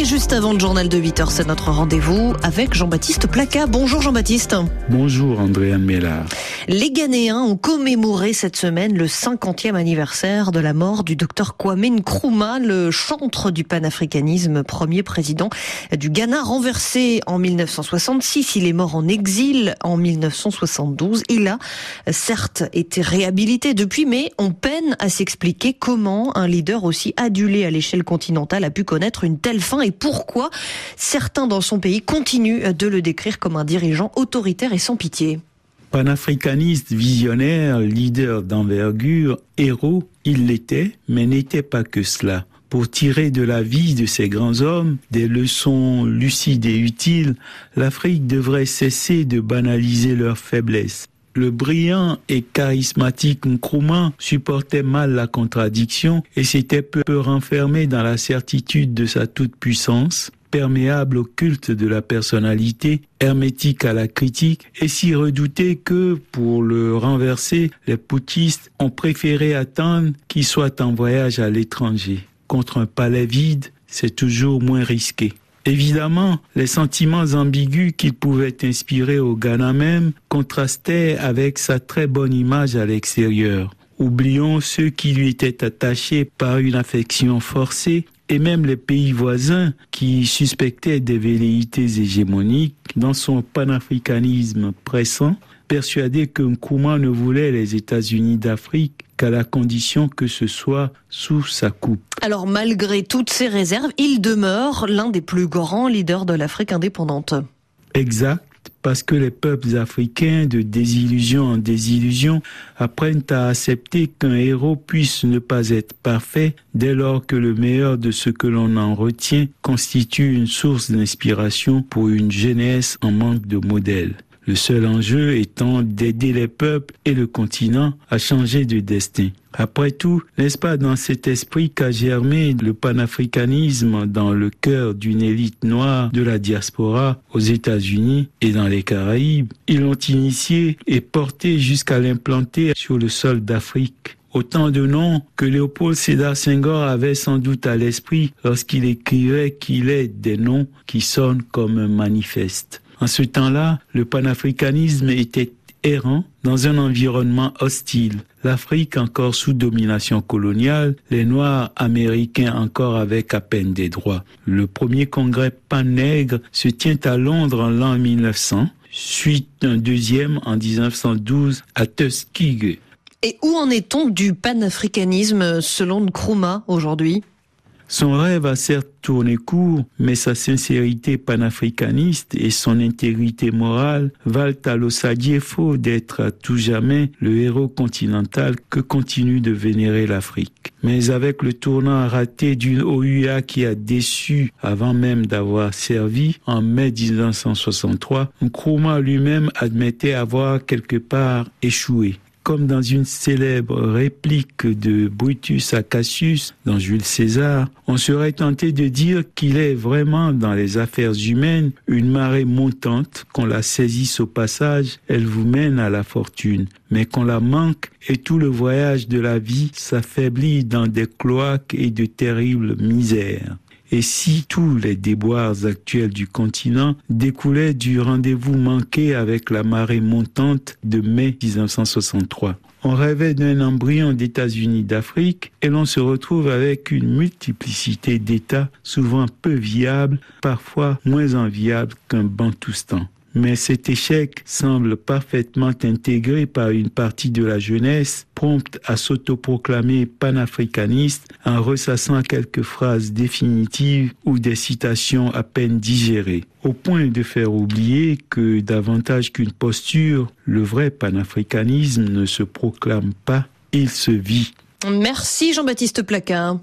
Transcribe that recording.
Et juste avant le journal de 8h, c'est notre rendez-vous avec Jean-Baptiste Placa. Bonjour Jean-Baptiste. Bonjour Andréane Mélard. Les Ghanéens ont commémoré cette semaine le 50e anniversaire de la mort du docteur Kwame Nkrumah, le chantre du panafricanisme, premier président du Ghana, renversé en 1966. Il est mort en exil en 1972. Il a certes été réhabilité depuis, mais on peine à s'expliquer comment un leader aussi adulé à l'échelle continentale a pu connaître une telle fin et pourquoi certains dans son pays continuent de le décrire comme un dirigeant autoritaire et sans pitié. Panafricaniste, visionnaire, leader d'envergure, héros, il l'était, mais n'était pas que cela. Pour tirer de la vie de ces grands hommes des leçons lucides et utiles, l'Afrique devrait cesser de banaliser leurs faiblesses. Le brillant et charismatique Nkrumah supportait mal la contradiction et s'était peu renfermé dans la certitude de sa toute-puissance, perméable au culte de la personnalité, hermétique à la critique, et si redouté que, pour le renverser, les poutistes ont préféré attendre qu'il soit en voyage à l'étranger. Contre un palais vide, c'est toujours moins risqué. Évidemment, les sentiments ambigus qu'il pouvait inspirer au Ghana même contrastaient avec sa très bonne image à l'extérieur. Oublions ceux qui lui étaient attachés par une affection forcée et même les pays voisins qui suspectaient des velléités hégémoniques dans son panafricanisme pressant, persuadés que Nkrumah ne voulait les États-Unis d'Afrique qu'à la condition que ce soit sous sa coupe. Alors malgré toutes ces réserves, il demeure l'un des plus grands leaders de l'Afrique indépendante. Exact parce que les peuples africains, de désillusion en désillusion, apprennent à accepter qu'un héros puisse ne pas être parfait dès lors que le meilleur de ce que l'on en retient constitue une source d'inspiration pour une jeunesse en manque de modèles. Le seul enjeu étant d'aider les peuples et le continent à changer de destin. Après tout, n'est-ce pas dans cet esprit qu'a germé le panafricanisme dans le cœur d'une élite noire de la diaspora aux États-Unis et dans les Caraïbes? Ils l'ont initié et porté jusqu'à l'implanter sur le sol d'Afrique. Autant de noms que Léopold Sédar Senghor avait sans doute à l'esprit lorsqu'il écrivait qu'il est des noms qui sonnent comme un manifeste. En ce temps-là, le panafricanisme était errant dans un environnement hostile. L'Afrique encore sous domination coloniale, les Noirs américains encore avec à peine des droits. Le premier congrès pan-nègre se tient à Londres en l'an 1900, suite d'un deuxième en 1912 à Tuskegee. Et où en est-on du panafricanisme selon Nkrumah aujourd'hui? Son rêve a certes tourné court, mais sa sincérité panafricaniste et son intégrité morale valent à l'Osadiefo d'être à tout jamais le héros continental que continue de vénérer l'Afrique. Mais avec le tournant raté d'une OUA qui a déçu avant même d'avoir servi, en mai 1963, Nkrumah lui-même admettait avoir quelque part échoué comme dans une célèbre réplique de Brutus à Cassius dans Jules César, on serait tenté de dire qu'il est vraiment dans les affaires humaines une marée montante, qu'on la saisisse au passage, elle vous mène à la fortune, mais qu'on la manque et tout le voyage de la vie s'affaiblit dans des cloaques et de terribles misères. Et si tous les déboires actuels du continent découlaient du rendez-vous manqué avec la marée montante de mai 1963 on rêvait d'un embryon d'États-Unis d'Afrique et l'on se retrouve avec une multiplicité d'États souvent peu viables, parfois moins enviables qu'un Bantoustan mais cet échec semble parfaitement intégré par une partie de la jeunesse prompte à s'autoproclamer panafricaniste en ressassant quelques phrases définitives ou des citations à peine digérées, au point de faire oublier que davantage qu'une posture, le vrai panafricanisme ne se proclame pas, il se vit. Merci Jean-Baptiste Placard.